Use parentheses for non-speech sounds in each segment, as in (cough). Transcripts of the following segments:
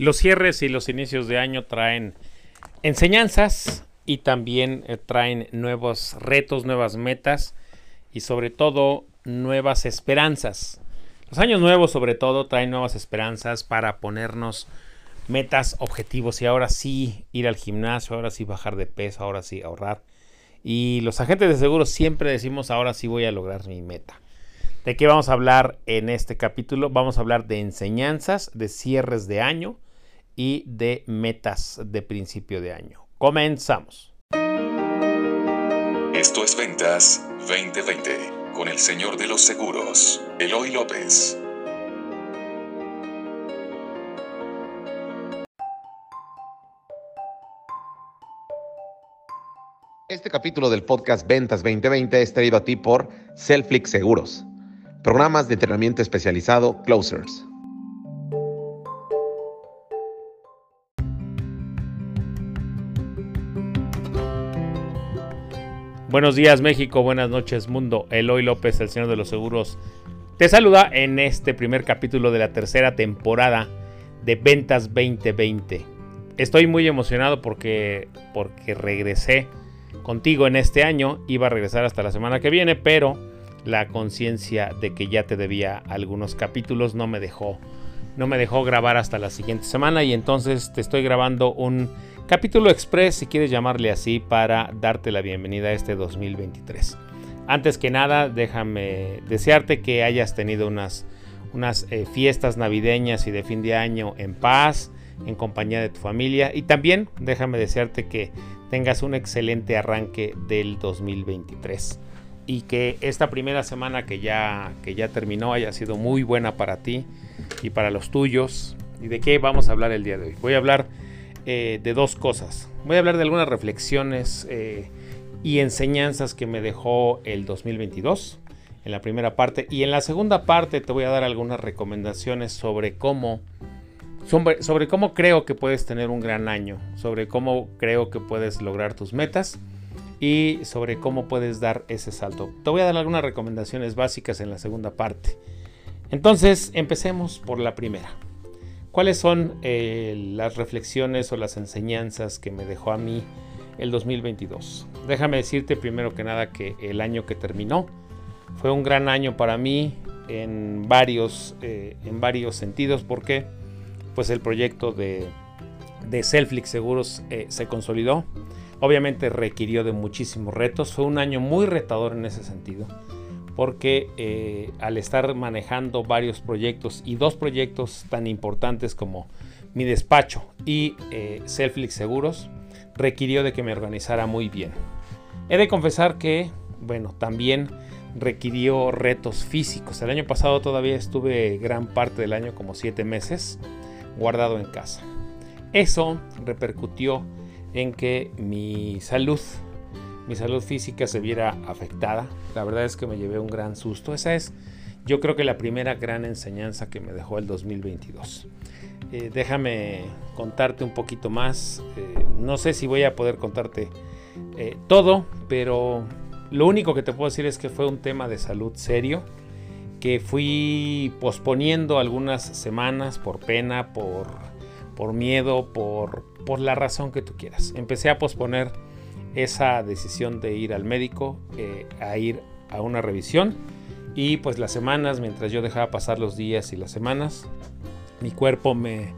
Los cierres y los inicios de año traen enseñanzas y también eh, traen nuevos retos, nuevas metas y sobre todo nuevas esperanzas. Los años nuevos sobre todo traen nuevas esperanzas para ponernos metas, objetivos y ahora sí ir al gimnasio, ahora sí bajar de peso, ahora sí ahorrar. Y los agentes de seguros siempre decimos ahora sí voy a lograr mi meta. ¿De qué vamos a hablar en este capítulo? Vamos a hablar de enseñanzas, de cierres de año y de metas de principio de año. Comenzamos. Esto es Ventas 2020 con el señor de los seguros, Eloy López. Este capítulo del podcast Ventas 2020 es traído a ti por Selflix Seguros, programas de entrenamiento especializado Closers. Buenos días México, buenas noches mundo. Eloy López, el señor de los seguros, te saluda en este primer capítulo de la tercera temporada de Ventas 2020. Estoy muy emocionado porque, porque regresé contigo en este año. Iba a regresar hasta la semana que viene, pero la conciencia de que ya te debía algunos capítulos no me dejó no me dejó grabar hasta la siguiente semana y entonces te estoy grabando un capítulo express si quieres llamarle así para darte la bienvenida a este 2023. Antes que nada, déjame desearte que hayas tenido unas unas eh, fiestas navideñas y de fin de año en paz, en compañía de tu familia y también déjame desearte que tengas un excelente arranque del 2023 y que esta primera semana que ya, que ya terminó haya sido muy buena para ti y para los tuyos. ¿Y de qué vamos a hablar el día de hoy? Voy a hablar eh, de dos cosas. Voy a hablar de algunas reflexiones eh, y enseñanzas que me dejó el 2022 en la primera parte y en la segunda parte te voy a dar algunas recomendaciones sobre cómo sobre, cómo creo que puedes tener un gran año, sobre cómo creo que puedes lograr tus metas y sobre cómo puedes dar ese salto. Te voy a dar algunas recomendaciones básicas en la segunda parte. Entonces, empecemos por la primera. ¿Cuáles son eh, las reflexiones o las enseñanzas que me dejó a mí el 2022? Déjame decirte primero que nada que el año que terminó fue un gran año para mí en varios, eh, en varios sentidos porque pues el proyecto de, de Selflix Seguros eh, se consolidó. Obviamente requirió de muchísimos retos. Fue un año muy retador en ese sentido. Porque eh, al estar manejando varios proyectos y dos proyectos tan importantes como mi despacho y eh, Selflix Seguros, requirió de que me organizara muy bien. He de confesar que, bueno, también requirió retos físicos. El año pasado todavía estuve gran parte del año, como siete meses, guardado en casa. Eso repercutió en que mi salud, mi salud física se viera afectada. La verdad es que me llevé un gran susto. Esa es, yo creo que la primera gran enseñanza que me dejó el 2022. Eh, déjame contarte un poquito más. Eh, no sé si voy a poder contarte eh, todo, pero lo único que te puedo decir es que fue un tema de salud serio que fui posponiendo algunas semanas por pena, por, por miedo, por, por la razón que tú quieras. Empecé a posponer esa decisión de ir al médico, eh, a ir a una revisión y pues las semanas, mientras yo dejaba pasar los días y las semanas, mi cuerpo me,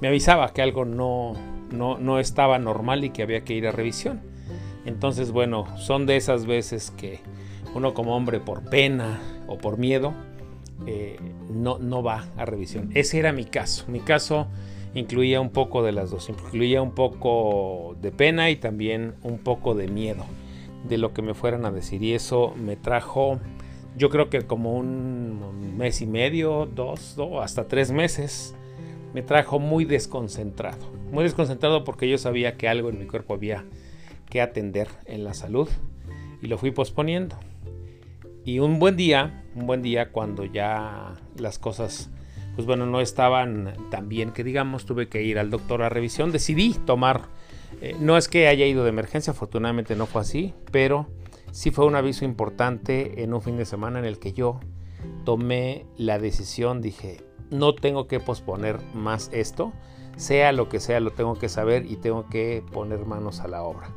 me avisaba que algo no, no, no estaba normal y que había que ir a revisión. Entonces, bueno, son de esas veces que uno como hombre por pena o por miedo eh, no, no va a revisión. Ese era mi caso. Mi caso incluía un poco de las dos. Incluía un poco de pena y también un poco de miedo de lo que me fueran a decir. Y eso me trajo, yo creo que como un mes y medio, dos, dos hasta tres meses, me trajo muy desconcentrado. Muy desconcentrado porque yo sabía que algo en mi cuerpo había que atender en la salud y lo fui posponiendo. Y un buen día, un buen día cuando ya las cosas, pues bueno, no estaban tan bien que digamos, tuve que ir al doctor a revisión, decidí tomar, eh, no es que haya ido de emergencia, afortunadamente no fue así, pero sí fue un aviso importante en un fin de semana en el que yo tomé la decisión, dije, no tengo que posponer más esto, sea lo que sea, lo tengo que saber y tengo que poner manos a la obra.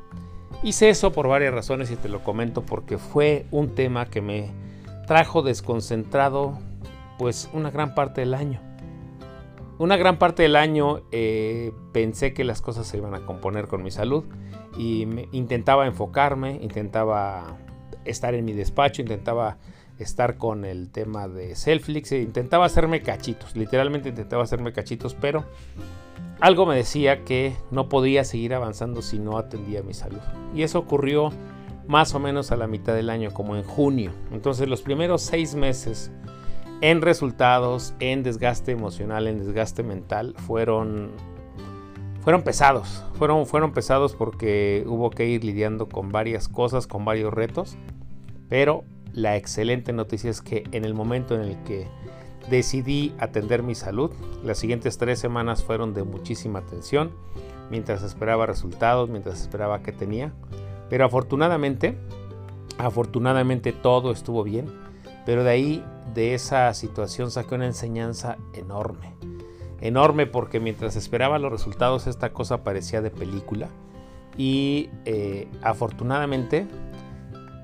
Hice eso por varias razones y te lo comento porque fue un tema que me trajo desconcentrado pues una gran parte del año. Una gran parte del año eh, pensé que las cosas se iban a componer con mi salud y intentaba enfocarme, intentaba estar en mi despacho, intentaba estar con el tema de Selflix, e intentaba hacerme cachitos, literalmente intentaba hacerme cachitos, pero algo me decía que no podía seguir avanzando si no atendía mi salud. Y eso ocurrió más o menos a la mitad del año, como en junio. Entonces los primeros seis meses en resultados, en desgaste emocional, en desgaste mental, fueron, fueron pesados. Fueron, fueron pesados porque hubo que ir lidiando con varias cosas, con varios retos. Pero la excelente noticia es que en el momento en el que decidí atender mi salud, las siguientes tres semanas fueron de muchísima atención, mientras esperaba resultados, mientras esperaba qué tenía. Pero afortunadamente, afortunadamente todo estuvo bien. Pero de ahí, de esa situación, saqué una enseñanza enorme. Enorme porque mientras esperaba los resultados, esta cosa parecía de película. Y eh, afortunadamente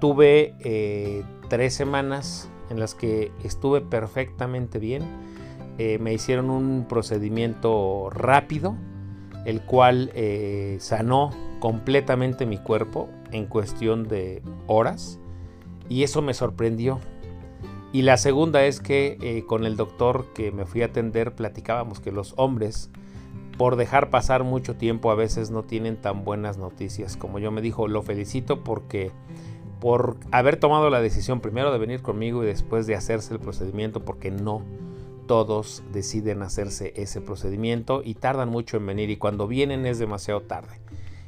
tuve eh, tres semanas en las que estuve perfectamente bien. Eh, me hicieron un procedimiento rápido, el cual sanó completamente mi cuerpo en cuestión de horas. Y eso me sorprendió. Y la segunda es que eh, con el doctor que me fui a atender platicábamos que los hombres, por dejar pasar mucho tiempo, a veces no tienen tan buenas noticias. Como yo me dijo, lo felicito porque por haber tomado la decisión primero de venir conmigo y después de hacerse el procedimiento, porque no todos deciden hacerse ese procedimiento y tardan mucho en venir y cuando vienen es demasiado tarde.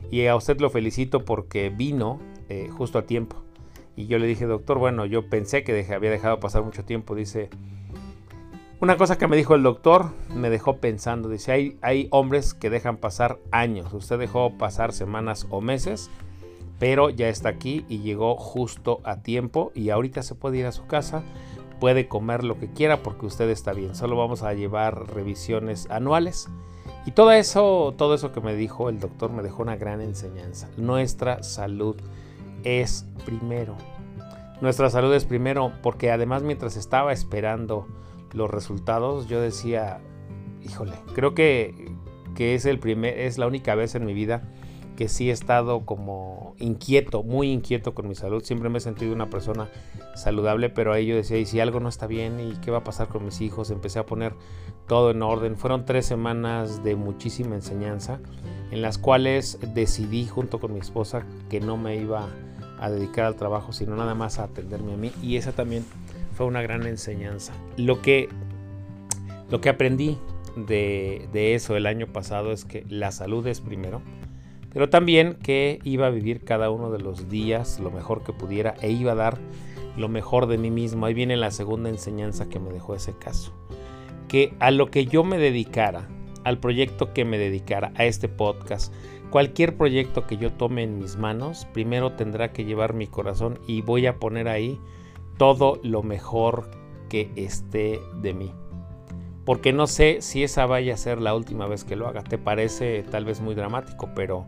Y a usted lo felicito porque vino eh, justo a tiempo. Y yo le dije, doctor, bueno, yo pensé que había dejado pasar mucho tiempo. Dice, una cosa que me dijo el doctor me dejó pensando. Dice, hay, hay hombres que dejan pasar años. Usted dejó pasar semanas o meses, pero ya está aquí y llegó justo a tiempo. Y ahorita se puede ir a su casa, puede comer lo que quiera porque usted está bien. Solo vamos a llevar revisiones anuales. Y todo eso, todo eso que me dijo el doctor me dejó una gran enseñanza. Nuestra salud es primero. Nuestra salud es primero porque además mientras estaba esperando los resultados yo decía, híjole, creo que, que es, el primer, es la única vez en mi vida que sí he estado como inquieto, muy inquieto con mi salud. Siempre me he sentido una persona saludable, pero ahí yo decía, ¿y si algo no está bien? ¿Y qué va a pasar con mis hijos? Empecé a poner todo en orden. Fueron tres semanas de muchísima enseñanza, en las cuales decidí junto con mi esposa que no me iba a dedicar al trabajo, sino nada más a atenderme a mí. Y esa también fue una gran enseñanza. Lo que, lo que aprendí de, de eso el año pasado es que la salud es primero, pero también que iba a vivir cada uno de los días lo mejor que pudiera e iba a dar lo mejor de mí mismo. Ahí viene la segunda enseñanza que me dejó ese caso. Que a lo que yo me dedicara, al proyecto que me dedicara, a este podcast, Cualquier proyecto que yo tome en mis manos, primero tendrá que llevar mi corazón y voy a poner ahí todo lo mejor que esté de mí. Porque no sé si esa vaya a ser la última vez que lo haga. Te parece tal vez muy dramático, pero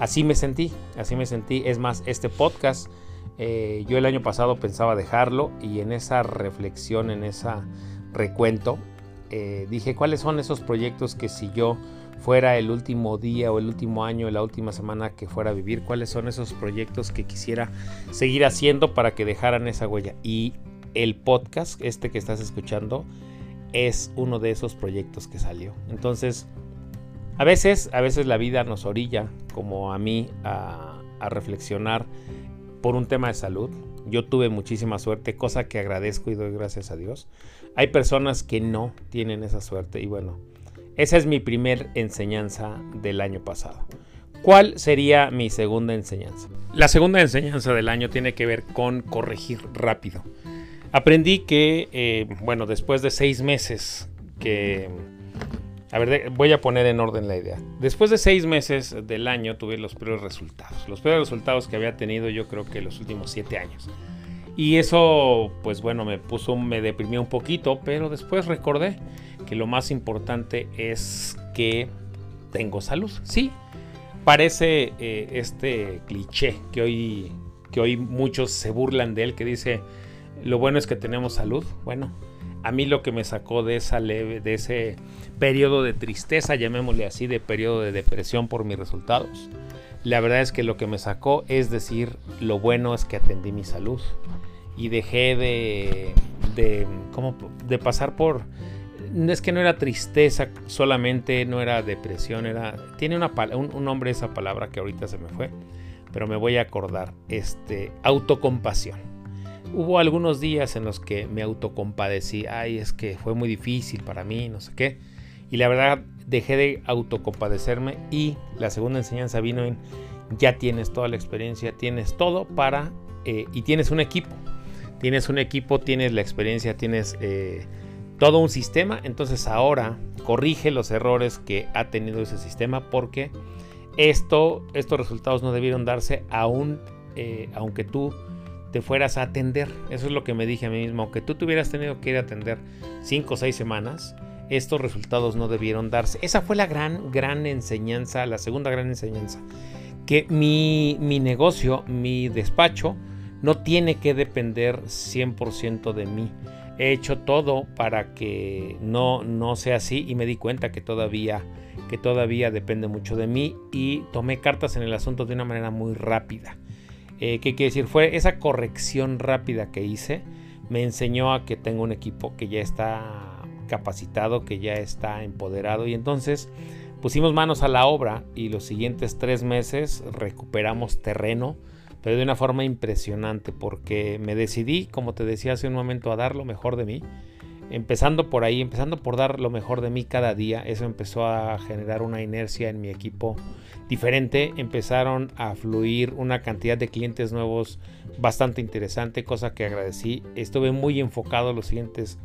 así me sentí, así me sentí. Es más, este podcast, eh, yo el año pasado pensaba dejarlo y en esa reflexión, en ese recuento, eh, dije cuáles son esos proyectos que si yo fuera el último día o el último año, la última semana que fuera a vivir, cuáles son esos proyectos que quisiera seguir haciendo para que dejaran esa huella. Y el podcast, este que estás escuchando, es uno de esos proyectos que salió. Entonces, a veces, a veces la vida nos orilla, como a mí, a, a reflexionar por un tema de salud. Yo tuve muchísima suerte, cosa que agradezco y doy gracias a Dios. Hay personas que no tienen esa suerte y bueno, esa es mi primer enseñanza del año pasado. ¿Cuál sería mi segunda enseñanza? La segunda enseñanza del año tiene que ver con corregir rápido. Aprendí que, eh, bueno, después de seis meses que... A ver, voy a poner en orden la idea. Después de seis meses del año tuve los peores resultados. Los peores resultados que había tenido yo creo que los últimos siete años. Y eso, pues bueno, me puso, me deprimió un poquito, pero después recordé que lo más importante es que tengo salud. Sí, parece eh, este cliché que hoy, que hoy muchos se burlan de él, que dice, lo bueno es que tenemos salud. Bueno, a mí lo que me sacó de esa de ese periodo de tristeza, llamémosle así, de periodo de depresión por mis resultados, la verdad es que lo que me sacó es decir, lo bueno es que atendí mi salud y dejé de, de, ¿cómo? de pasar por... Es que no era tristeza solamente, no era depresión, era... Tiene una, un, un nombre esa palabra que ahorita se me fue, pero me voy a acordar. Este, autocompasión. Hubo algunos días en los que me autocompadecí, ay, es que fue muy difícil para mí, no sé qué. Y la verdad dejé de autocompadecerme y la segunda enseñanza vino en, ya tienes toda la experiencia, tienes todo para, eh, y tienes un equipo tienes un equipo, tienes la experiencia, tienes eh, todo un sistema, entonces ahora corrige los errores que ha tenido ese sistema porque esto, estos resultados no debieron darse aún, eh, aunque tú te fueras a atender. Eso es lo que me dije a mí mismo, aunque tú te hubieras tenido que ir a atender 5 o 6 semanas, estos resultados no debieron darse. Esa fue la gran, gran enseñanza, la segunda gran enseñanza. Que mi, mi negocio, mi despacho, no tiene que depender 100% de mí. He hecho todo para que no, no sea así y me di cuenta que todavía, que todavía depende mucho de mí y tomé cartas en el asunto de una manera muy rápida. Eh, ¿Qué quiere decir? Fue esa corrección rápida que hice, me enseñó a que tengo un equipo que ya está capacitado, que ya está empoderado y entonces pusimos manos a la obra y los siguientes tres meses recuperamos terreno pero de una forma impresionante porque me decidí, como te decía hace un momento, a dar lo mejor de mí. Empezando por ahí, empezando por dar lo mejor de mí cada día, eso empezó a generar una inercia en mi equipo diferente, empezaron a fluir una cantidad de clientes nuevos bastante interesante, cosa que agradecí. Estuve muy enfocado los siguientes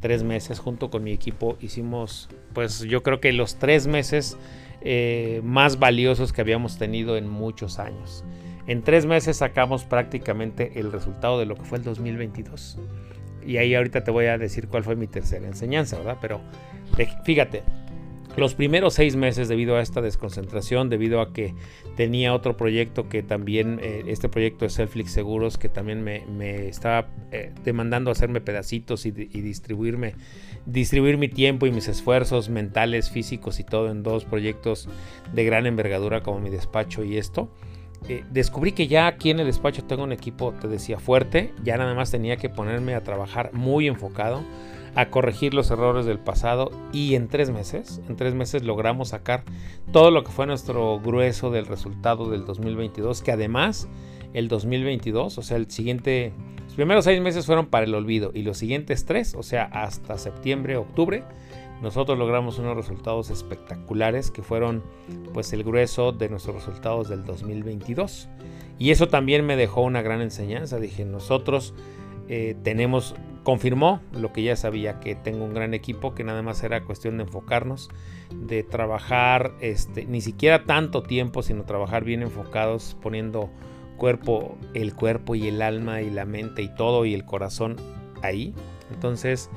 tres meses junto con mi equipo. Hicimos, pues yo creo que los tres meses eh, más valiosos que habíamos tenido en muchos años. En tres meses sacamos prácticamente el resultado de lo que fue el 2022. Y ahí ahorita te voy a decir cuál fue mi tercera enseñanza, ¿verdad? Pero fíjate, los primeros seis meses debido a esta desconcentración, debido a que tenía otro proyecto que también, eh, este proyecto de Selflix Seguros, que también me, estaba eh, demandando hacerme pedacitos y, y, distribuirme, distribuir mi tiempo y mis esfuerzos mentales, físicos y todo en dos proyectos de gran envergadura como mi despacho y esto. Eh, descubrí que ya aquí en el despacho tengo un equipo, te decía, fuerte. Ya nada más tenía que ponerme a trabajar muy enfocado, a corregir los errores del pasado. Y en tres meses, en tres meses logramos sacar todo lo que fue nuestro grueso del resultado del 2022. Que además, el 2022, o sea, el siguiente, los primeros seis meses fueron para el olvido. Y los siguientes tres, o sea, hasta septiembre, octubre nosotros logramos unos resultados espectaculares que fueron pues el grueso de nuestros resultados del 2022. Y eso también me dejó una gran enseñanza. Dije, nosotros eh, tenemos, confirmó lo que ya sabía, que tengo un gran equipo, que nada más era cuestión de enfocarnos, de trabajar, este, ni siquiera tanto tiempo, sino trabajar bien enfocados, poniendo cuerpo, el cuerpo y el alma y la mente y todo y el corazón ahí. Entonces,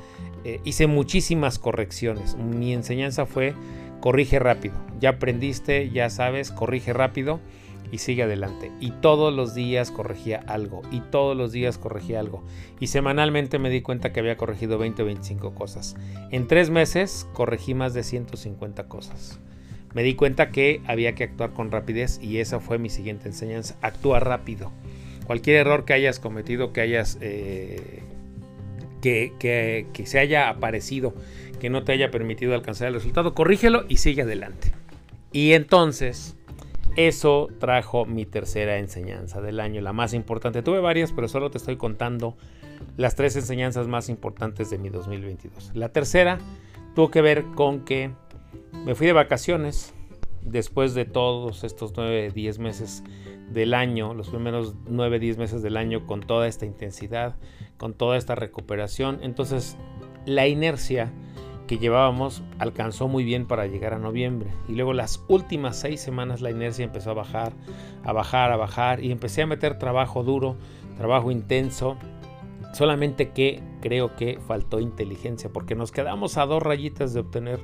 eh, hice muchísimas correcciones. Mi enseñanza fue corrige rápido. Ya aprendiste, ya sabes, corrige rápido y sigue adelante. Y todos los días corregía algo. Y todos los días corregía algo. Y semanalmente me di cuenta que había corregido 20 o 25 cosas. En tres meses corregí más de 150 cosas. Me di cuenta que había que actuar con rapidez y esa fue mi siguiente enseñanza. Actúa rápido. Cualquier error que hayas cometido, que hayas eh, que, se haya aparecido, que no te haya permitido alcanzar el resultado, corrígelo y sigue adelante. Y entonces, eso trajo mi tercera enseñanza del año, la más importante. Tuve varias, pero solo te estoy contando las tres enseñanzas más importantes de mi 2022. La tercera tuvo que ver con que me fui de vacaciones después de todos estos 9, 10 meses del año, los primeros 9, 10 meses del año con toda esta intensidad, con toda esta recuperación. Entonces la inercia que llevábamos alcanzó muy bien para llegar a noviembre. Y luego las últimas seis semanas la inercia empezó a bajar, a bajar, a bajar. Y empecé a meter trabajo duro, trabajo intenso. Solamente que creo que faltó inteligencia porque nos quedamos a dos rayitas de obtener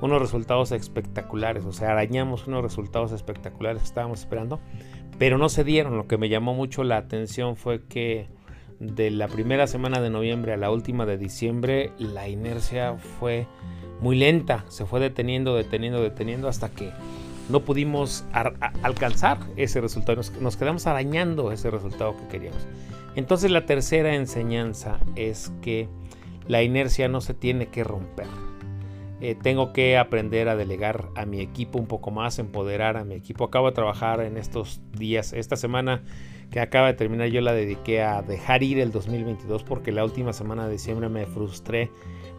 unos resultados espectaculares, o sea, arañamos unos resultados espectaculares que estábamos esperando, pero no se dieron. Lo que me llamó mucho la atención fue que de la primera semana de noviembre a la última de diciembre, la inercia fue muy lenta, se fue deteniendo, deteniendo, deteniendo hasta que no pudimos alcanzar ese resultado, nos, quedamos arañando ese resultado que queríamos. Entonces la tercera enseñanza es que la inercia no se tiene que romper. Eh, tengo que aprender a delegar a mi equipo un poco más, empoderar a mi equipo. Acabo de trabajar en estos días, esta semana que acaba de terminar yo la dediqué a dejar ir el 2022 porque la última semana de diciembre me frustré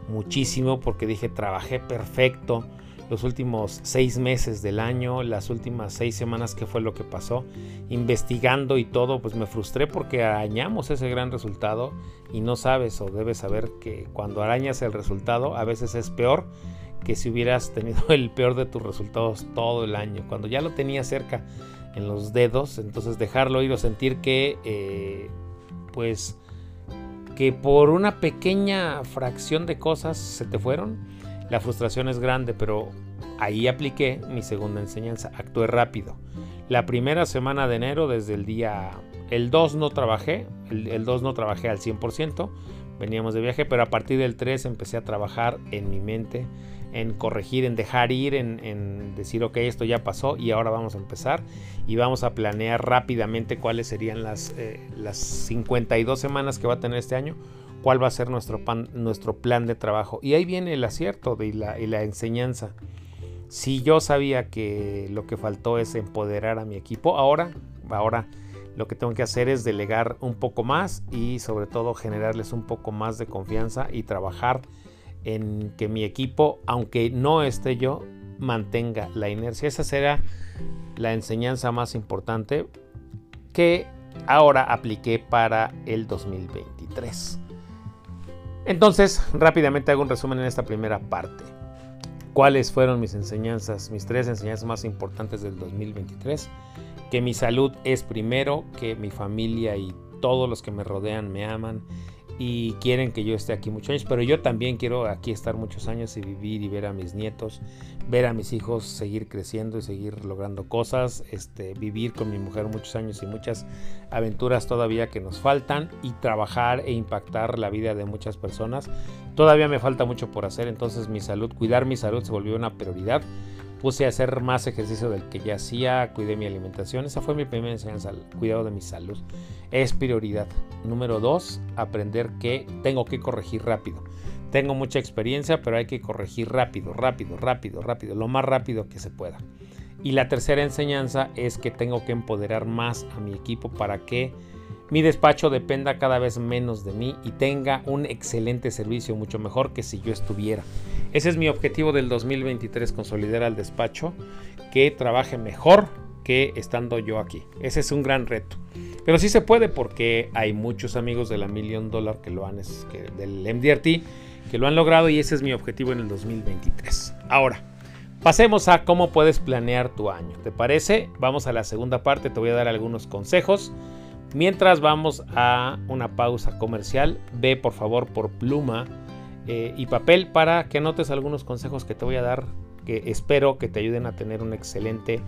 muchísimo porque dije trabajé perfecto los últimos seis meses del año, las últimas seis semanas que fue lo que pasó, investigando y todo, pues me frustré porque arañamos ese gran resultado y no sabes o debes saber que cuando arañas el resultado a veces es peor que si hubieras tenido (laughs) el peor de tus resultados todo el año. Cuando ya lo tenías cerca en los dedos, entonces dejarlo ir o sentir que, eh, pues, que por una pequeña fracción de cosas se te fueron, la frustración es grande, pero ahí apliqué mi segunda enseñanza, actué rápido. La primera semana de enero, desde el día, el 2 no trabajé, el, el 2 no trabajé al 100%, veníamos de viaje, pero a partir del 3 empecé a trabajar en mi mente, en corregir, en dejar ir, en, decir, ok, esto ya pasó y ahora vamos a empezar y vamos a planear rápidamente cuáles serían las, eh, las 52 semanas que va a tener este año, cuál va a ser nuestro, plan de trabajo. Y ahí viene el acierto y la, y la enseñanza. Si yo sabía que lo que faltó es empoderar a mi equipo, ahora, ahora lo que tengo que hacer es delegar un poco más y sobre todo generarles un poco más de confianza y trabajar en que mi equipo, aunque no esté yo, mantenga la inercia. Esa será la enseñanza más importante que ahora apliqué para el 2023. Entonces, rápidamente hago un resumen en esta primera parte. ¿Cuáles fueron mis enseñanzas, mis tres enseñanzas más importantes del 2023? Que mi salud es primero, que mi familia y todos los que me rodean me aman y quieren que yo esté aquí muchos años, pero yo también quiero aquí estar muchos años y vivir y ver a mis nietos, ver a mis hijos seguir creciendo y seguir logrando cosas, este, vivir con mi mujer muchos años y muchas aventuras todavía que nos faltan y trabajar e impactar la vida de muchas personas. Todavía me falta mucho por hacer, entonces mi salud, cuidar mi salud se volvió una prioridad puse a hacer más ejercicio del que ya hacía, cuidé mi alimentación. Esa fue mi primera enseñanza, el cuidado de mi salud. Es prioridad. Número dos, aprender que tengo que corregir rápido. Tengo mucha experiencia, pero hay que corregir rápido, rápido, rápido, rápido, lo más rápido que se pueda. Y la tercera enseñanza es que tengo que empoderar más a mi equipo para que mi despacho dependa cada vez menos de mí y tenga un excelente servicio, mucho mejor que si yo estuviera. Ese es mi objetivo del 2023, consolidar al despacho que trabaje mejor que estando yo aquí. Ese es un gran reto. Pero sí se puede porque hay muchos amigos de la Million Dollar que lo han, que, del MDRT que lo han logrado y ese es mi objetivo en el 2023. Ahora, pasemos a cómo puedes planear tu año. ¿Te parece? Vamos a la segunda parte, te voy a dar algunos consejos Mientras vamos a una pausa comercial, ve por favor por pluma eh, y papel para que anotes algunos consejos que te voy a dar que espero que te ayuden a tener un excelente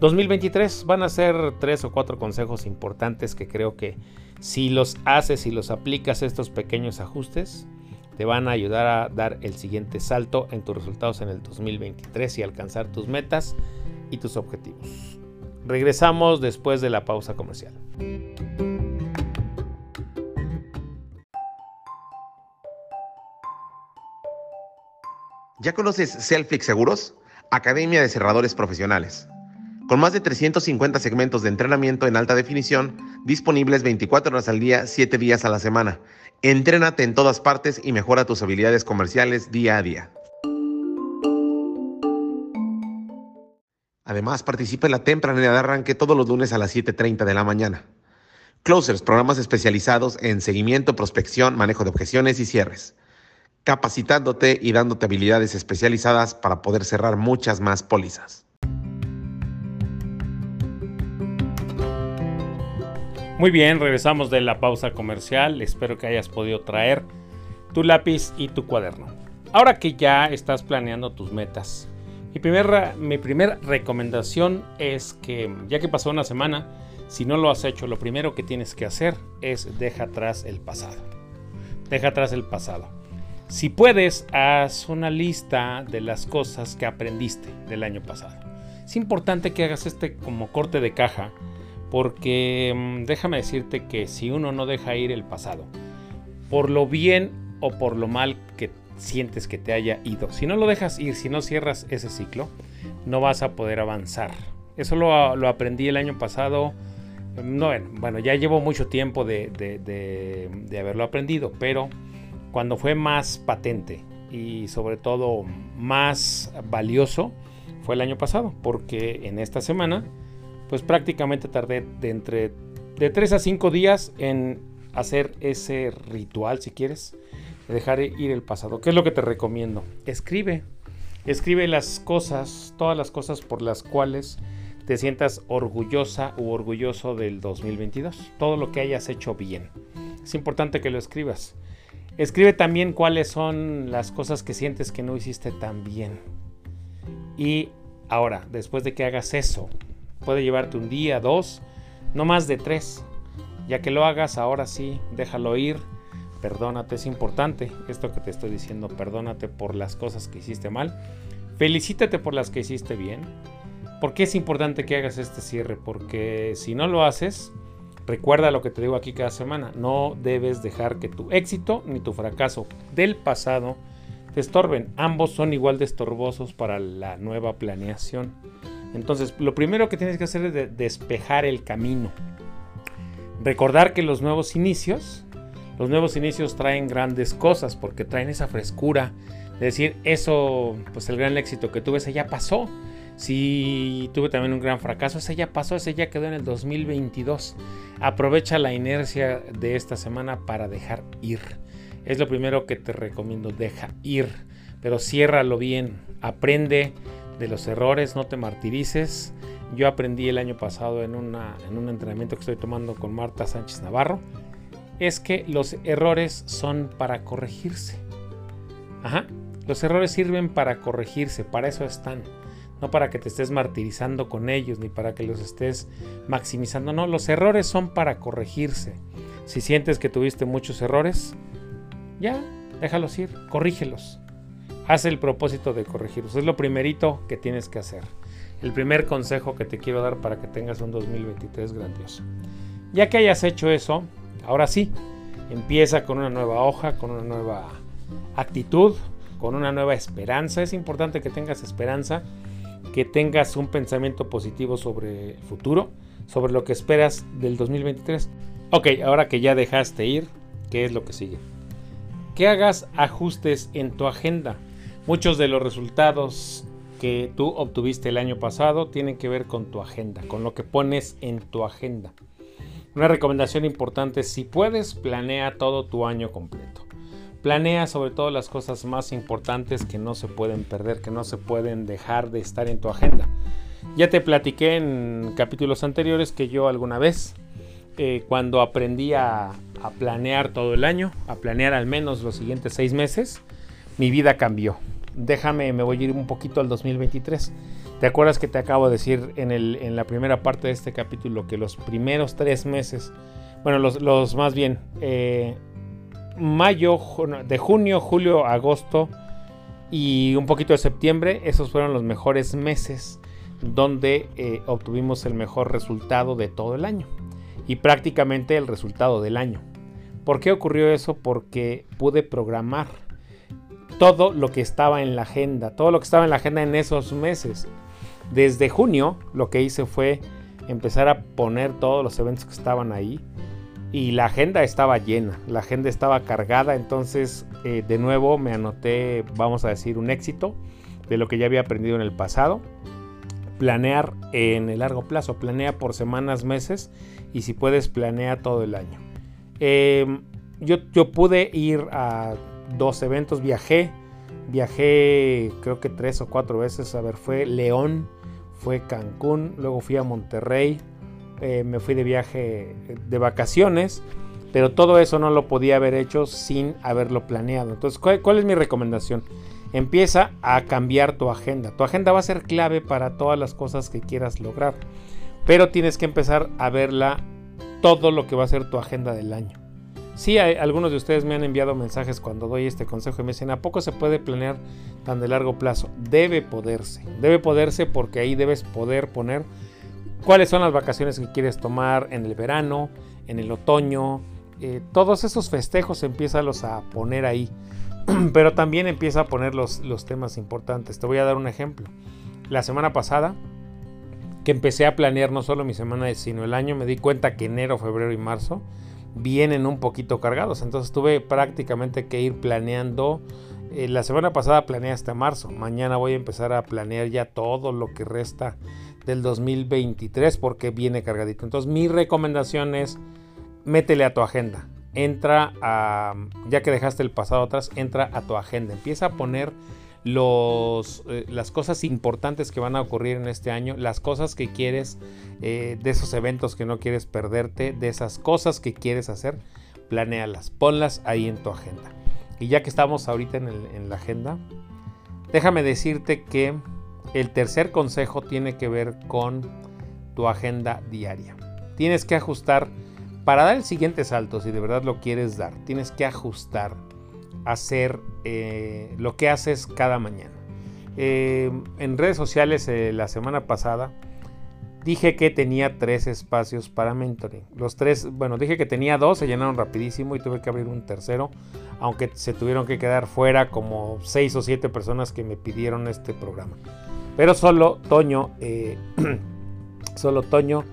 2023. Van a ser tres o cuatro consejos importantes que creo que si los haces y los aplicas estos pequeños ajustes, te van a ayudar a dar el siguiente salto en tus resultados en el 2023 y alcanzar tus metas y tus objetivos. Regresamos después de la pausa comercial. ¿Ya conoces Selflix Seguros? Academia de Cerradores Profesionales. Con más de 350 segmentos de entrenamiento en alta definición, disponibles 24 horas al día, 7 días a la semana. Entrénate en todas partes y mejora tus habilidades comerciales día a día. Además, participa en la temprana de arranque todos los lunes a las 7.30 de la mañana. Closers, programas especializados en seguimiento, prospección, manejo de objeciones y cierres. Capacitándote y dándote habilidades especializadas para poder cerrar muchas más pólizas. Muy bien, regresamos de la pausa comercial. Espero que hayas podido traer tu lápiz y tu cuaderno. Ahora que ya estás planeando tus metas, mi primera mi primer recomendación es que ya que pasó una semana, si no lo has hecho, lo primero que tienes que hacer es deja atrás el pasado. Deja atrás el pasado. Si puedes, haz una lista de las cosas que aprendiste del año pasado. Es importante que hagas este como corte de caja porque mm, déjame decirte que si uno no deja ir el pasado, por lo bien o por lo mal que sientes que te haya ido, si no lo dejas ir, si no cierras ese ciclo, no vas a poder avanzar. Eso lo, aprendí el año pasado. No, bueno, ya llevo mucho tiempo de, de haberlo aprendido, pero cuando fue más patente y sobre todo más valioso fue el año pasado, porque en esta semana pues prácticamente tardé de entre de 3 a 5 días en hacer ese ritual, si quieres, de dejar ir el pasado. ¿Qué es lo que te recomiendo? Escribe. Escribe las cosas, todas las cosas por las cuales te sientas orgullosa u orgulloso del 2022. Todo lo que hayas hecho bien. Es importante que lo escribas. Escribe también cuáles son las cosas que sientes que no hiciste tan bien. Y ahora, después de que hagas eso, Puede llevarte un día, dos, no más de tres. Ya que lo hagas, ahora sí, déjalo ir. Perdónate, es importante esto que te estoy diciendo. Perdónate por las cosas que hiciste mal. Felicítate por las que hiciste bien. ¿Por qué es importante que hagas este cierre? Porque si no lo haces, recuerda lo que te digo aquí cada semana. No debes dejar que tu éxito ni tu fracaso del pasado te estorben. Ambos son igual de estorbosos para la nueva planeación. Entonces, lo primero que tienes que hacer es despejar el camino. Recordar que los nuevos inicios, los nuevos inicios traen grandes cosas porque traen esa frescura. De decir, eso, pues el gran éxito que tuve, ese ya pasó. Si tuve también un gran fracaso, ese ya pasó, ese ya quedó en el 2022. Aprovecha la inercia de esta semana para dejar ir. Es lo primero que te recomiendo, deja ir. Pero ciérralo bien, aprende de los errores, no te martirices. Yo aprendí el año pasado en, en un entrenamiento que estoy tomando con Marta Sánchez Navarro, es que los errores son para corregirse. Ajá, los errores sirven para corregirse, para eso están. No para que te estés martirizando con ellos, ni para que los estés maximizando. No, los errores son para corregirse. Si sientes que tuviste muchos errores, ya, déjalos ir, corrígelos haz el propósito de corregirlos. Es lo primerito que tienes que hacer. El primer consejo que te quiero dar para que tengas un 2023 grandioso. Ya que hayas hecho eso, ahora sí, empieza con una nueva hoja, con una nueva actitud, con una nueva esperanza. Es importante que tengas esperanza, que tengas un pensamiento positivo sobre el futuro, sobre lo que esperas del 2023. Ok, ahora que ya dejaste ir, ¿qué es lo que sigue? Que hagas ajustes en tu agenda. Muchos de los resultados que tú obtuviste el año pasado tienen que ver con tu agenda, con lo que pones en tu agenda. Una recomendación importante, si puedes, planea todo tu año completo. Planea sobre todo las cosas más importantes que no se pueden perder, que no se pueden dejar de estar en tu agenda. Ya te platiqué en capítulos anteriores que yo alguna vez, eh, cuando aprendí a, planear todo el año, a planear al menos los siguientes seis meses, mi vida cambió déjame, me voy a ir un poquito al 2023. ¿Te acuerdas que te acabo de decir en, el, en la primera parte de este capítulo que los primeros tres meses, bueno, los, más bien, eh, mayo, de junio, julio, agosto y un poquito de septiembre, esos fueron los mejores meses donde eh, obtuvimos el mejor resultado de todo el año y prácticamente el resultado del año. ¿Por qué ocurrió eso? Porque pude programar todo lo que estaba en la agenda, todo lo que estaba en la agenda en esos meses. Desde junio lo que hice fue empezar a poner todos los eventos que estaban ahí y la agenda estaba llena, la agenda estaba cargada, entonces eh, de nuevo me anoté, vamos a decir, un éxito de lo que ya había aprendido en el pasado. Planear en el largo plazo, planea por semanas, meses y si puedes planea todo el año. Em, yo, yo pude ir a dos eventos. Viajé, viajé creo que tres o cuatro veces. A ver, fue León, fue Cancún, luego fui a Monterrey, eh, me fui de viaje de vacaciones, pero todo eso no lo podía haber hecho sin haberlo planeado. Entonces, ¿cuál, es mi recomendación? Empieza a cambiar tu agenda. Tu agenda va a ser clave para todas las cosas que quieras lograr, pero tienes que empezar a verla todo lo que va a ser tu agenda del año. Sí, algunos de ustedes me han enviado mensajes cuando doy este consejo y me dicen, ¿a poco se puede planear tan de largo plazo? Debe poderse, debe poderse porque ahí debes poder poner cuáles son las vacaciones que quieres tomar en el verano, en el otoño. Eh, todos esos festejos empieza a poner ahí, (clears throat) pero también empieza a poner los, los temas importantes. Te voy a dar un ejemplo. La semana pasada, que empecé a planear no solo mi semana, sino el año, me di cuenta que enero, febrero y marzo vienen un poquito cargados. Entonces tuve prácticamente que ir planeando. Eh, la semana pasada planeé hasta marzo. Mañana voy a empezar a planear ya todo lo que resta del 2023 porque viene cargadito. Entonces mi recomendación es métele a tu agenda. Entra a, ya que dejaste el pasado atrás, entra a tu agenda. Empieza a poner los, eh, las cosas importantes que van a ocurrir en este año, las cosas que quieres, eh, de esos eventos que no quieres perderte, de esas cosas que quieres hacer, planéalas, ponlas ahí en tu agenda. Y ya que estamos ahorita en, en la agenda, déjame decirte que el tercer consejo tiene que ver con tu agenda diaria. Tienes que ajustar, para dar el siguiente salto, si de verdad lo quieres dar, tienes que ajustar hacer eh, lo que haces cada mañana. Eh, en redes sociales eh, la semana pasada dije que tenía tres espacios para mentoring. Los tres, bueno, dije que tenía dos, se llenaron rapidísimo y tuve que abrir un tercero, aunque se tuvieron que quedar fuera como seis o siete personas que me pidieron este programa. Pero solo Toño, (clears throat) solo Toño,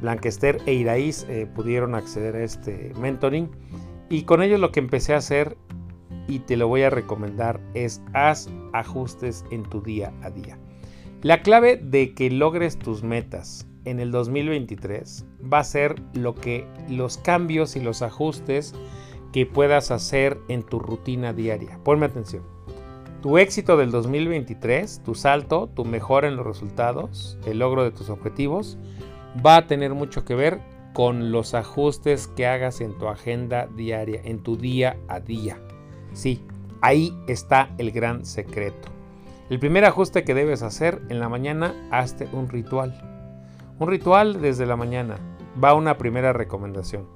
Blanquester e Iraíz pudieron acceder a este mentoring. Y con ellos lo que empecé a hacer y te lo voy a recomendar es haz ajustes en tu día a día. La clave de que logres tus metas en el 2023 va a ser lo que los cambios y los ajustes que puedas hacer en tu rutina diaria. Ponme atención. Tu éxito del 2023, tu salto, tu mejora en los resultados, el logro de tus objetivos, va a tener mucho que ver con los ajustes que hagas en tu agenda diaria, en tu día a día. Sí, ahí está el gran secreto. El primer ajuste que debes hacer en la mañana, hazte un ritual. Un ritual desde la mañana. Va una primera recomendación.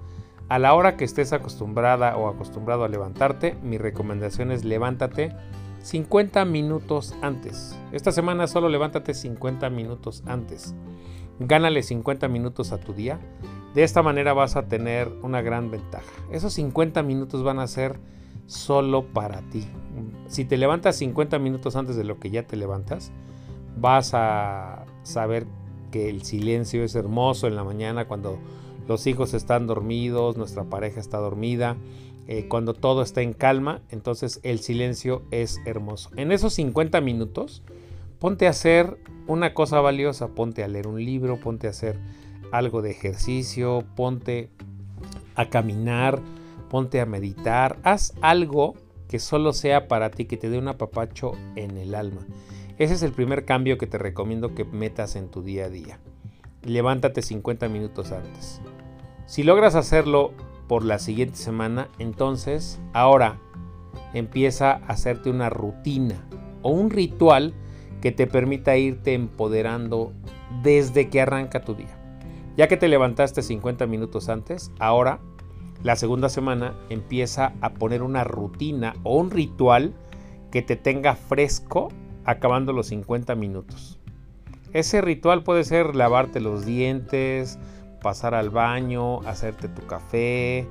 A la hora que estés acostumbrada o acostumbrado a levantarte, mi recomendación es levántate 50 minutos antes. Esta semana solo levántate 50 minutos antes. Gánale 50 minutos a tu día. De esta manera vas a tener una gran ventaja. Esos 50 minutos van a ser solo para ti. Si te levantas 50 minutos antes de lo que ya te levantas, vas a saber que el silencio es hermoso en la mañana cuando los hijos están dormidos, nuestra pareja está dormida, eh, cuando todo está en calma, entonces el silencio es hermoso. En esos 50 minutos, ponte a hacer una cosa valiosa, ponte a leer un libro, ponte a hacer algo de ejercicio, ponte a caminar, ponte a meditar, haz algo que solo sea para ti, que te dé un apapacho en el alma. Ese es el primer cambio que te recomiendo que metas en tu día a día. Levántate 50 minutos antes. Si logras hacerlo por la siguiente semana, entonces ahora empieza a hacerte una rutina o un ritual que te permita irte empoderando desde que arranca tu día. Ya que te levantaste 50 minutos antes, ahora la segunda semana empieza a poner una rutina o un ritual que te tenga fresco acabando los 50 minutos. Ese ritual puede ser lavarte los dientes, pasar al baño, hacerte tu café,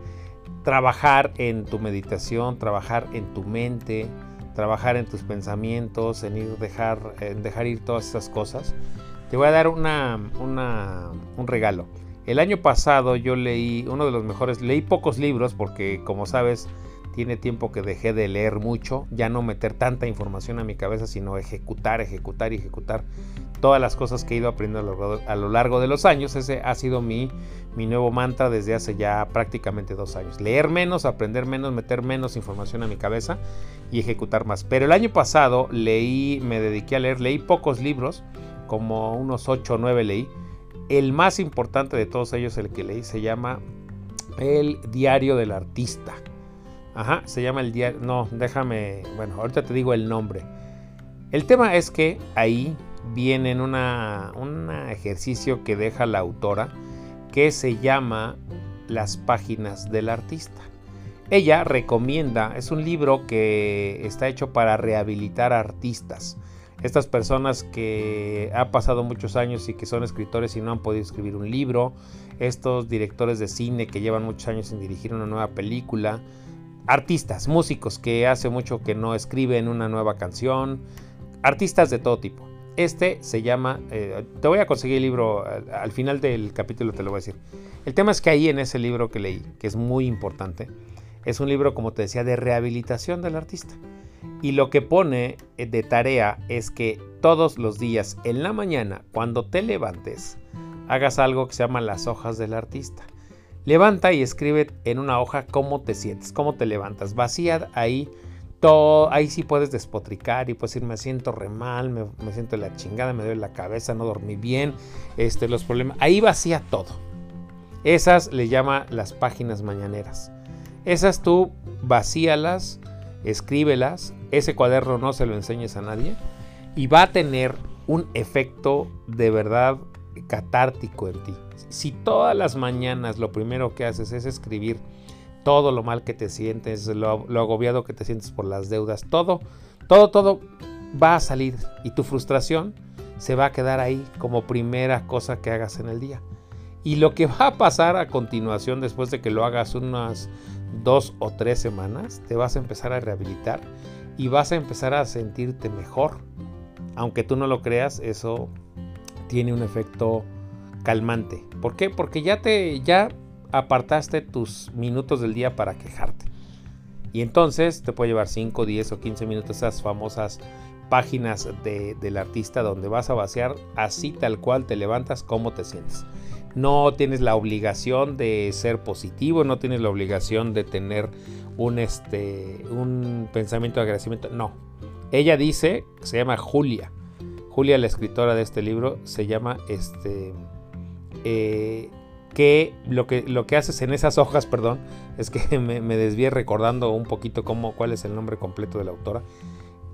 trabajar en tu meditación, trabajar en tu mente, trabajar en tus pensamientos, en ir dejar, en dejar ir todas esas cosas. Te voy a dar una, un regalo. El año pasado yo leí uno de los mejores, leí pocos libros porque como sabes tiene tiempo que dejé de leer mucho, ya no meter tanta información a mi cabeza, sino ejecutar, ejecutar y ejecutar todas las cosas que he ido aprendiendo a lo, largo de los años. Ese ha sido mi, mi nuevo mantra desde hace ya prácticamente dos años. Leer menos, aprender menos, meter menos información a mi cabeza y ejecutar más. Pero el año pasado leí, me dediqué a leer, leí pocos libros, como unos 8 o 9 leí El más importante de todos ellos, el que leí, se llama El Diario del Artista. Ajá, se llama el diario. No, déjame. Bueno, ahorita te digo el nombre. El tema es que ahí viene un ejercicio que deja la autora que se llama Las páginas del artista. Ella recomienda, es un libro que está hecho para rehabilitar artistas. Estas personas que han pasado muchos años y que son escritores y no han podido escribir un libro. Estos directores de cine que llevan muchos años sin dirigir una nueva película. Artistas, músicos que hace mucho que no escriben una nueva canción. Artistas de todo tipo. Este se llama, eh, te voy a conseguir el libro, al, final del capítulo te lo voy a decir. El tema es que ahí en ese libro que leí, que es muy importante, es un libro, como te decía, de rehabilitación del artista. Y lo que pone eh, de tarea es que todos los días en la mañana, cuando te levantes, hagas algo que se llama las hojas del artista. Levanta y escribe en una hoja cómo te sientes, cómo te levantas. Vacía ahí ahí sí puedes despotricar y puedes decir, me siento re mal, me, siento la chingada, me duele la cabeza, no dormí bien, este, los problemas. Ahí vacía todo. Esas le llama las páginas mañaneras. Esas tú vacíalas, escríbelas, ese cuaderno no se lo enseñes a nadie y va a tener un efecto de verdad catártico en ti. Si todas las mañanas lo primero que haces es escribir todo lo mal que te sientes, lo, agobiado que te sientes por las deudas, todo, todo, todo va a salir y tu frustración se va a quedar ahí como primera cosa que hagas en el día. Y lo que va a pasar a continuación después de que lo hagas unas dos o tres semanas, te vas a empezar a rehabilitar y vas a empezar a sentirte mejor. Aunque tú no lo creas, eso tiene un efecto calmante. ¿Por qué? Porque ya te ya apartaste tus minutos del día para quejarte. Y entonces te puede llevar 5, 10 o 15 minutos esas famosas páginas del artista donde vas a vaciar así tal cual te levantas, cómo te sientes. No tienes la obligación de ser positivo, no tienes la obligación de tener un, este, un pensamiento de agradecimiento. No. Ella dice, se llama Julia. Julia, la escritora de este libro, se llama este, eh, que lo que, lo que haces en esas hojas, perdón, (laughs) es que me, me desvié recordando un poquito cómo, cuál es el nombre completo de la autora.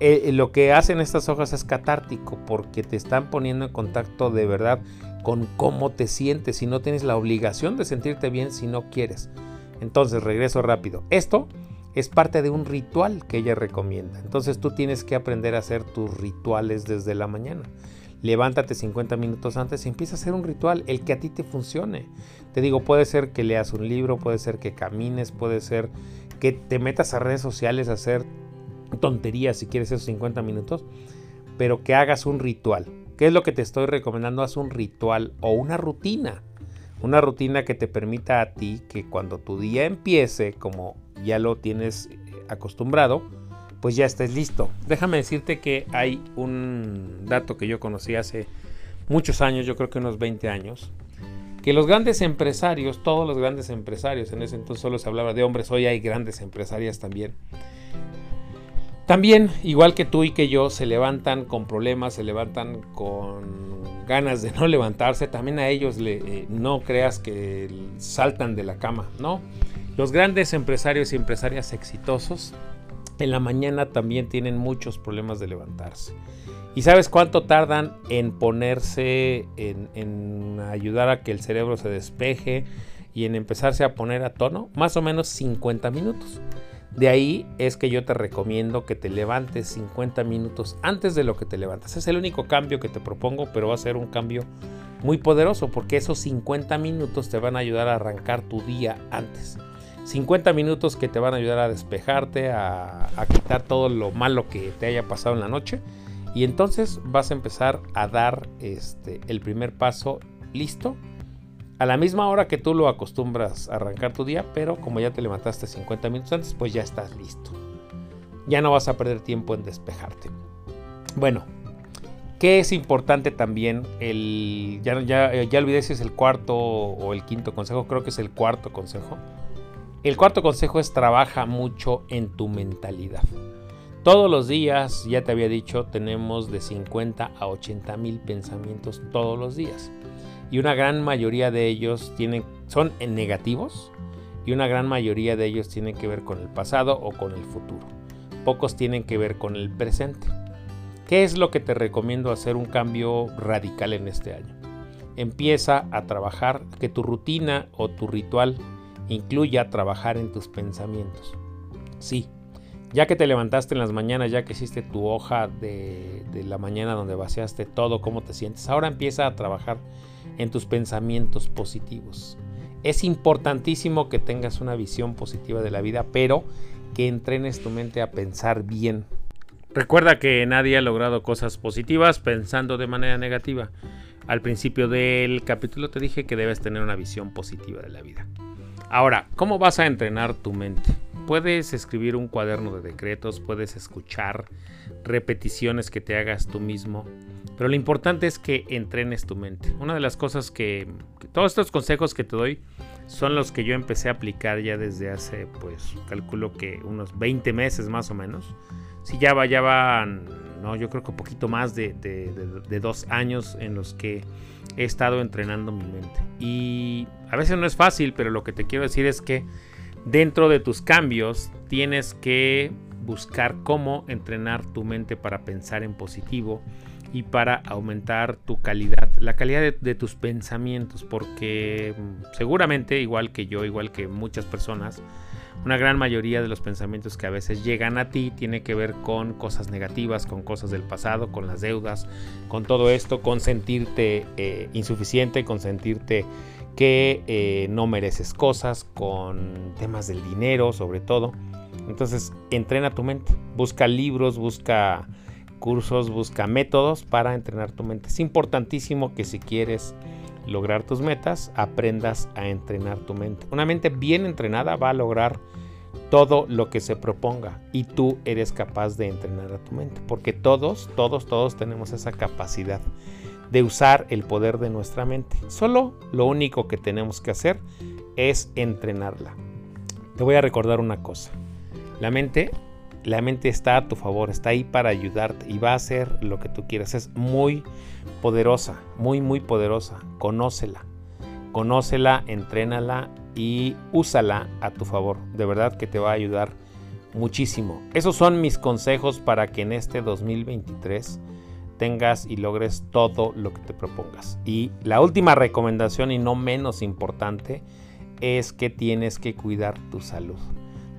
Eh, eh, lo que hacen estas hojas es catártico porque te están poniendo en contacto de verdad con cómo te sientes y no tienes la obligación de sentirte bien si no quieres. Entonces, regreso rápido. Esto es parte de un ritual que ella recomienda. Entonces tú tienes que aprender a hacer tus rituales desde la mañana levántate 50 minutos antes y empieza a hacer un ritual, el que a ti te funcione. Te digo, puede ser que leas un libro, puede ser que camines, puede ser que te metas a redes sociales a hacer tonterías si quieres esos 50 minutos, pero que hagas un ritual. ¿Qué es lo que te estoy recomendando? Haz un ritual o una rutina. Una rutina que te permita a ti que cuando tu día empiece, como ya lo tienes acostumbrado, pues ya estés listo. Déjame decirte que hay un dato que yo conocí hace muchos años, yo creo que unos 20 años, que los grandes empresarios, todos los grandes empresarios, en ese entonces solo se hablaba de hombres, hoy hay grandes empresarias también. También, igual que tú y que yo, se levantan con problemas, se levantan con ganas de no (laughs) levantarse. También a ellos eh, no creas que saltan de la cama, ¿no? Los grandes empresarios y empresarias exitosos en la mañana también tienen muchos problemas de levantarse. ¿Y sabes cuánto tardan en ponerse, en, ayudar a que el cerebro se despeje y en empezarse a poner a tono? Más o menos 50 minutos. De ahí es que yo te recomiendo que te levantes 50 minutos antes de lo que te levantas. Es el único cambio que te propongo, pero va a ser un cambio muy poderoso porque esos 50 minutos te van a ayudar a arrancar tu día antes. 50 minutos que te van a ayudar a despejarte, a, quitar todo lo malo que te haya pasado en la noche. Y entonces vas a empezar a dar este, el primer paso listo. A la misma hora que tú lo acostumbras a arrancar tu día, pero como ya te levantaste 50 minutos antes, pues ya estás listo. Ya no vas a perder tiempo en despejarte. Bueno, ¿qué es importante también? El, ya, ya, ya olvidé si es el cuarto o el quinto consejo, creo que es el cuarto consejo el cuarto consejo es trabaja mucho en tu mentalidad. Todos los días, ya te había dicho, tenemos de 50 a 80 mil pensamientos todos los días. Y una gran mayoría de ellos tienen, son negativos y una gran mayoría de ellos tienen que ver con el pasado o con el futuro. Pocos tienen que ver con el presente. ¿Qué es lo que te recomiendo hacer un cambio radical en este año? Empieza a trabajar, que tu rutina o tu ritual incluya trabajar en tus pensamientos. Sí, ya que te levantaste en las mañanas, ya que hiciste tu hoja de, de, la mañana donde vaciaste todo, cómo te sientes, ahora empieza a trabajar en tus pensamientos positivos. Es importantísimo que tengas una visión positiva de la vida, pero que entrenes tu mente a pensar bien. Recuerda que nadie ha logrado cosas positivas pensando de manera negativa. Al principio del capítulo te dije que debes tener una visión positiva de la vida. Ahora, ¿cómo vas a entrenar tu mente? Puedes escribir un cuaderno de decretos, puedes escuchar repeticiones que te hagas tú mismo, pero lo importante es que entrenes tu mente. Una de las cosas que, que, todos estos consejos que te doy son los que yo empecé a aplicar ya desde hace, pues, calculo que unos 20 meses más o menos. Si ya, va, ya van, no, yo creo que un poquito más de, de, de, de dos años en los que he estado entrenando mi mente. Y a veces no es fácil, pero lo que te quiero decir es que dentro de tus cambios tienes que buscar cómo entrenar tu mente para pensar en positivo y para aumentar tu calidad, la calidad de, tus pensamientos, porque seguramente, igual que yo, igual que muchas personas, una gran mayoría de los pensamientos que a veces llegan a ti tiene que ver con cosas negativas, con cosas del pasado, con las deudas, con todo esto, con sentirte eh, insuficiente, con sentirte que eh, no mereces cosas, con temas del dinero sobre todo. Entonces, entrena tu mente, busca libros, busca cursos, busca métodos para entrenar tu mente. Es importantísimo que si quieres lograr tus metas, aprendas a entrenar tu mente. Una mente bien entrenada va a lograr todo lo que se proponga y tú eres capaz de entrenar a tu mente, porque todos, todos, todos tenemos esa capacidad de usar el poder de nuestra mente. Solo lo único que tenemos que hacer es entrenarla. Te voy a recordar una cosa. La mente la mente está a tu favor, está ahí para ayudarte y va a hacer lo que tú quieras. Es muy poderosa, muy, muy poderosa. Conócela, conócela, entrénala y úsala a tu favor. De verdad que te va a ayudar muchísimo. Esos son mis consejos para que en este 2023 tengas y logres todo lo que te propongas. Y la última recomendación y no menos importante es que tienes que cuidar tu salud.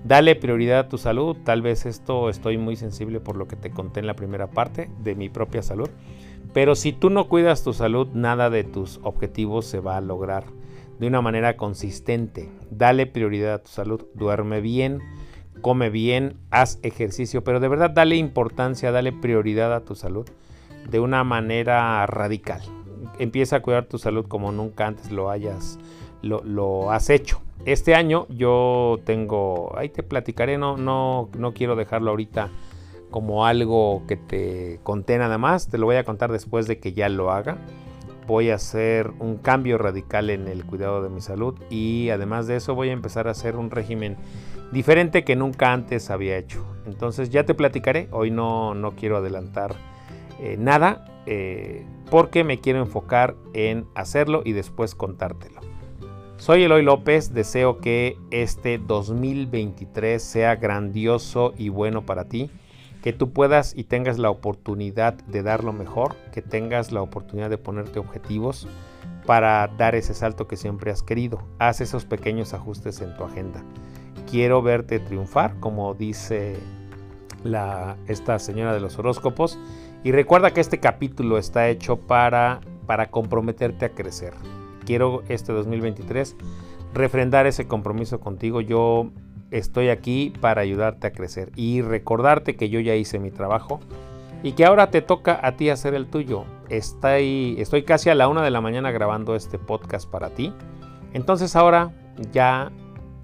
Dale prioridad a tu salud. Tal vez esto estoy muy sensible por lo que te conté en la primera parte de mi propia salud. Pero si tú no cuidas tu salud, nada de tus objetivos se va a lograr de una manera consistente. Dale prioridad a tu salud. Duerme bien, come bien, haz ejercicio. Pero de verdad dale importancia, dale prioridad a tu salud de una manera radical. Empieza a cuidar tu salud como nunca antes lo hayas, lo, lo has hecho este año yo tengo, ahí te platicaré, no, no, no quiero dejarlo ahorita como algo que te conté nada más, te lo voy a contar después de que ya lo haga. Voy a hacer un cambio radical en el cuidado de mi salud y además de eso voy a empezar a hacer un régimen diferente que nunca antes había hecho. Entonces ya te platicaré, hoy no, no quiero adelantar eh, nada eh, porque me quiero enfocar en hacerlo y después contártelo. Soy Eloy López, deseo que este 2023 sea grandioso y bueno para ti, que tú puedas y tengas la oportunidad de dar lo mejor, que tengas la oportunidad de ponerte objetivos para dar ese salto que siempre has querido. Haz esos pequeños ajustes en tu agenda. Quiero verte triunfar, como dice la, esta señora de los horóscopos. Y recuerda que este capítulo está hecho para, para comprometerte a crecer quiero este 2023 refrendar ese compromiso contigo. Yo estoy aquí para ayudarte a crecer y recordarte que yo ya hice mi trabajo y que ahora te toca a ti hacer el tuyo. Estoy, estoy casi a la una de la mañana grabando este podcast para ti. Entonces ahora ya,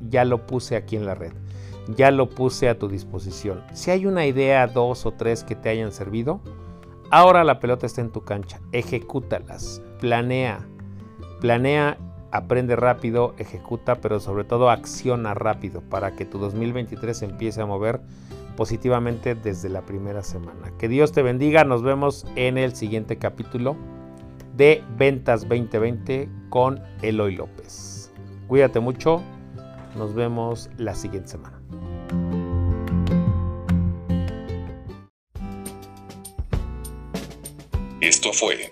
ya lo puse aquí en la red. Ya lo puse a tu disposición. Si hay una idea, dos o tres que te hayan servido, ahora la pelota está en tu cancha. Ejecútalas. Planea Planea, aprende rápido, ejecuta, pero sobre todo acciona rápido para que tu 2023 empiece a mover positivamente desde la primera semana. Que Dios te bendiga, nos vemos en el siguiente capítulo de Ventas 2020 con Eloy López. Cuídate mucho, nos vemos la siguiente semana. Esto fue